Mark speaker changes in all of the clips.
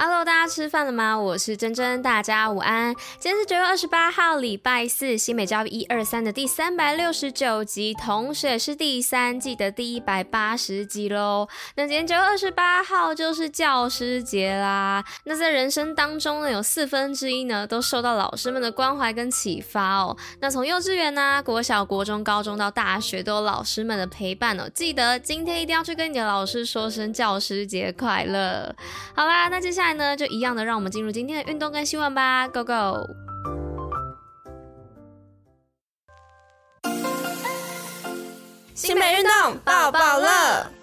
Speaker 1: Hello，大家吃饭了吗？我是珍珍，大家午安。今天是九月二十八号，礼拜四，新美教育一二三的第三百六十九集，同时也是第三季的第一百八十集喽。那今天九月二十八号就是教师节啦。那在人生当中呢，有四分之一呢都受到老师们的关怀跟启发哦。那从幼稚园啊、国小、国中、高中到大学，都有老师们的陪伴哦。记得今天一定要去跟你的老师说声教师节快乐。好啦，那接下来。呢，就一样的，让我们进入今天的运动跟新闻吧，Go Go！
Speaker 2: 新美运动抱抱乐。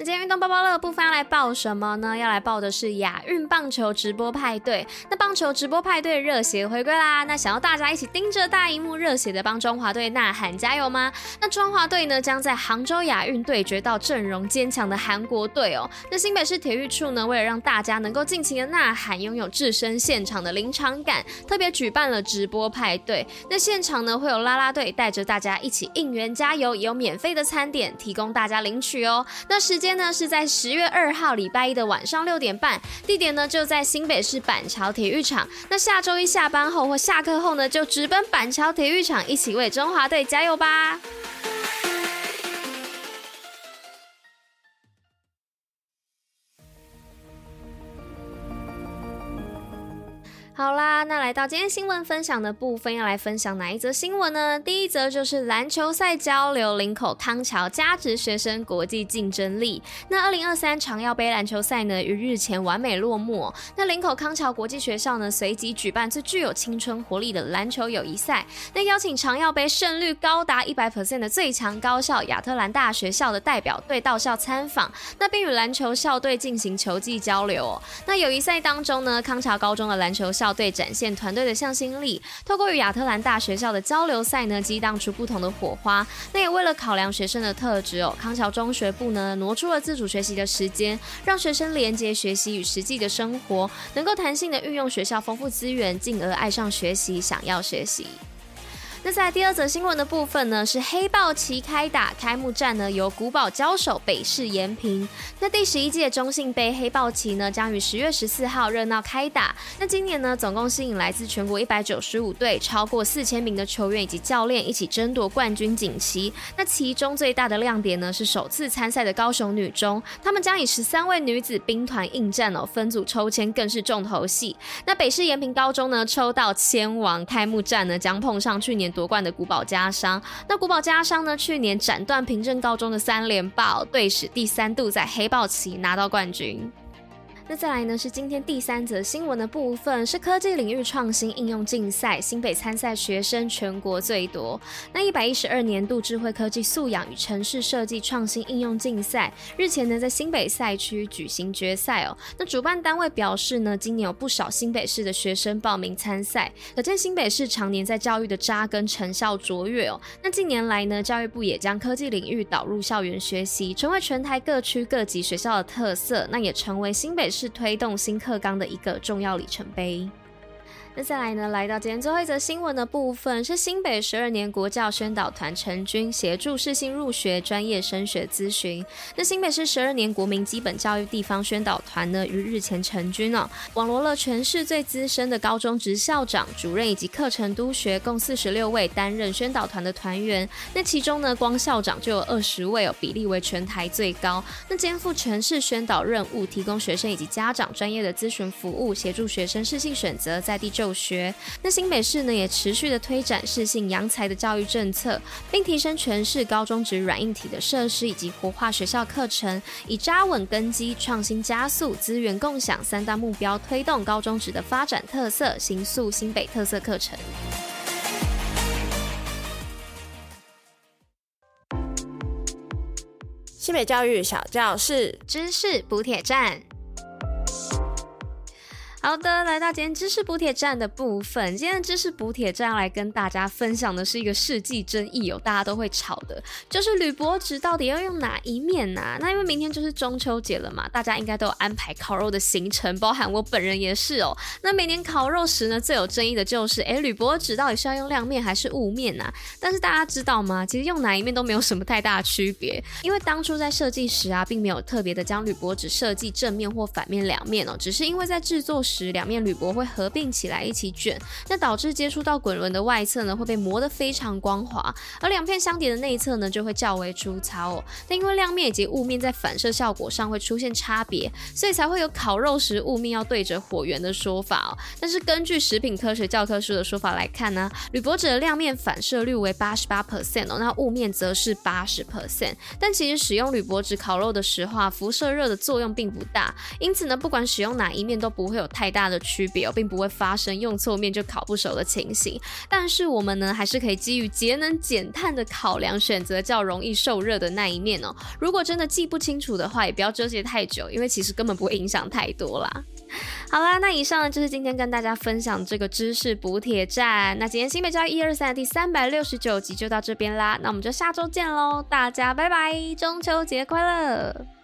Speaker 1: 那今天运动包包乐的部分要来报什么呢？要来报的是亚运棒球直播派对。那棒球直播派对热血回归啦！那想要大家一起盯着大荧幕热血的帮中华队呐喊加油吗？那中华队呢将在杭州亚运对决到阵容坚强的韩国队哦。那新北市体育处呢为了让大家能够尽情的呐喊，拥有置身现场的临场感，特别举办了直播派对。那现场呢会有啦啦队带着大家一起应援加油，也有免费的餐点提供大家领取哦。那时间。今天呢是在十月二号礼拜一的晚上六点半，地点呢就在新北市板桥体育场。那下周一下班后或下课后呢，就直奔板桥体育场，一起为中华队加油吧！那来到今天新闻分享的部分，要来分享哪一则新闻呢？第一则就是篮球赛交流，林口康桥加值学生国际竞争力。那二零二三长耀杯篮球赛呢，于日前完美落幕。那林口康桥国际学校呢，随即举办最具有青春活力的篮球友谊赛。那邀请长耀杯胜率高达一百 percent 的最强高校亚特兰大学校的代表队到校参访，那并与篮球校队进行球技交流。那友谊赛当中呢，康桥高中的篮球校队展现团队的向心力，透过与亚特兰大学校的交流赛呢，激荡出不同的火花。那也为了考量学生的特质哦，康桥中学部呢挪出了自主学习的时间，让学生连接学习与实际的生活，能够弹性的运用学校丰富资源，进而爱上学习，想要学习。那在第二则新闻的部分呢，是黑豹旗开打，开幕战呢由古堡交手北市延平。那第十一届中信杯黑豹旗呢将于十月十四号热闹开打。那今年呢总共吸引来自全国一百九十五队，超过四千名的球员以及教练一起争夺冠军锦旗。那其中最大的亮点呢是首次参赛的高雄女中，他们将以十三位女子兵团应战哦，分组抽签更是重头戏。那北市延平高中呢抽到签王，开幕战呢将碰上去年。夺冠的古堡加商，那古堡加商呢？去年斩断平镇高中的三连霸，队史第三度在黑豹旗拿到冠军。那再来呢，是今天第三则新闻的部分，是科技领域创新应用竞赛，新北参赛学生全国最多。那一百一十二年度智慧科技素养与城市设计创新应用竞赛日前呢，在新北赛区举行决赛哦。那主办单位表示呢，今年有不少新北市的学生报名参赛，可见新北市常年在教育的扎根成效卓越哦。那近年来呢，教育部也将科技领域导入校园学习，成为全台各区各级学校的特色，那也成为新北市。是推动新课纲的一个重要里程碑。那再来呢，来到今天最后一则新闻的部分，是新北十二年国教宣导团成军，协助适性入学专业升学咨询。那新北市十二年国民基本教育地方宣导团呢，于日前成军哦，网罗了全市最资深的高中职校长、主任以及课程督学共四十六位担任宣导团的团员。那其中呢，光校长就有二十位哦，比例为全台最高。那肩负全市宣导任务，提供学生以及家长专业的咨询服务，协助学生适性选择在地就学。那新北市呢，也持续的推展适性扬才的教育政策，并提升全市高中职软硬体的设施以及活化学校课程，以扎稳根基、创新加速、资源共享三大目标，推动高中职的发展特色，形塑新北特色课程。
Speaker 2: 新北教育小教室，
Speaker 1: 知识补铁站。好的，来到今天知识补铁站的部分。今天知识补铁站要来跟大家分享的是一个世纪争议哦，大家都会吵的，就是铝箔纸到底要用哪一面呐、那因为明天就是中秋节了嘛，大家应该都有安排烤肉的行程，包含我本人也是哦。那每年烤肉时呢，最有争议的就是，诶，铝箔纸到底是要用亮面还是雾面啊？但是大家知道吗？其实用哪一面都没有什么太大的区别，因为当初在设计时啊，并没有特别的将铝箔纸设计正面或反面两面哦，只是因为在制作时两面铝箔会合并起来一起卷，那导致接触到滚轮的外侧呢会被磨得非常光滑，而两片相叠的内侧呢就会较为粗糙哦。但因为亮面以及雾面在反射效果上会出现差别，所以才会有烤肉时雾面要对着火源的说法哦。但是根据食品科学教科书的说法来看呢，铝箔纸的亮面反射率为八十八 percent 哦，那雾面则是八十 percent。但其实使用铝箔纸烤肉的时候啊，辐射热的作用并不大，因此呢，不管使用哪一面都不会有太大的。区别哦，并不会发生用错面就烤不熟的情形。但是我们呢，还是可以基于节能减碳的考量，选择较容易受热的那一面哦。如果真的记不清楚的话，也不要纠结太久，因为其实根本不会影响太多啦。好啦，那以上呢就是今天跟大家分享这个知识补铁站。那今天新北教育一二三的第三百六十九集就到这边啦，那我们就下周见喽，大家拜拜，中秋节快乐！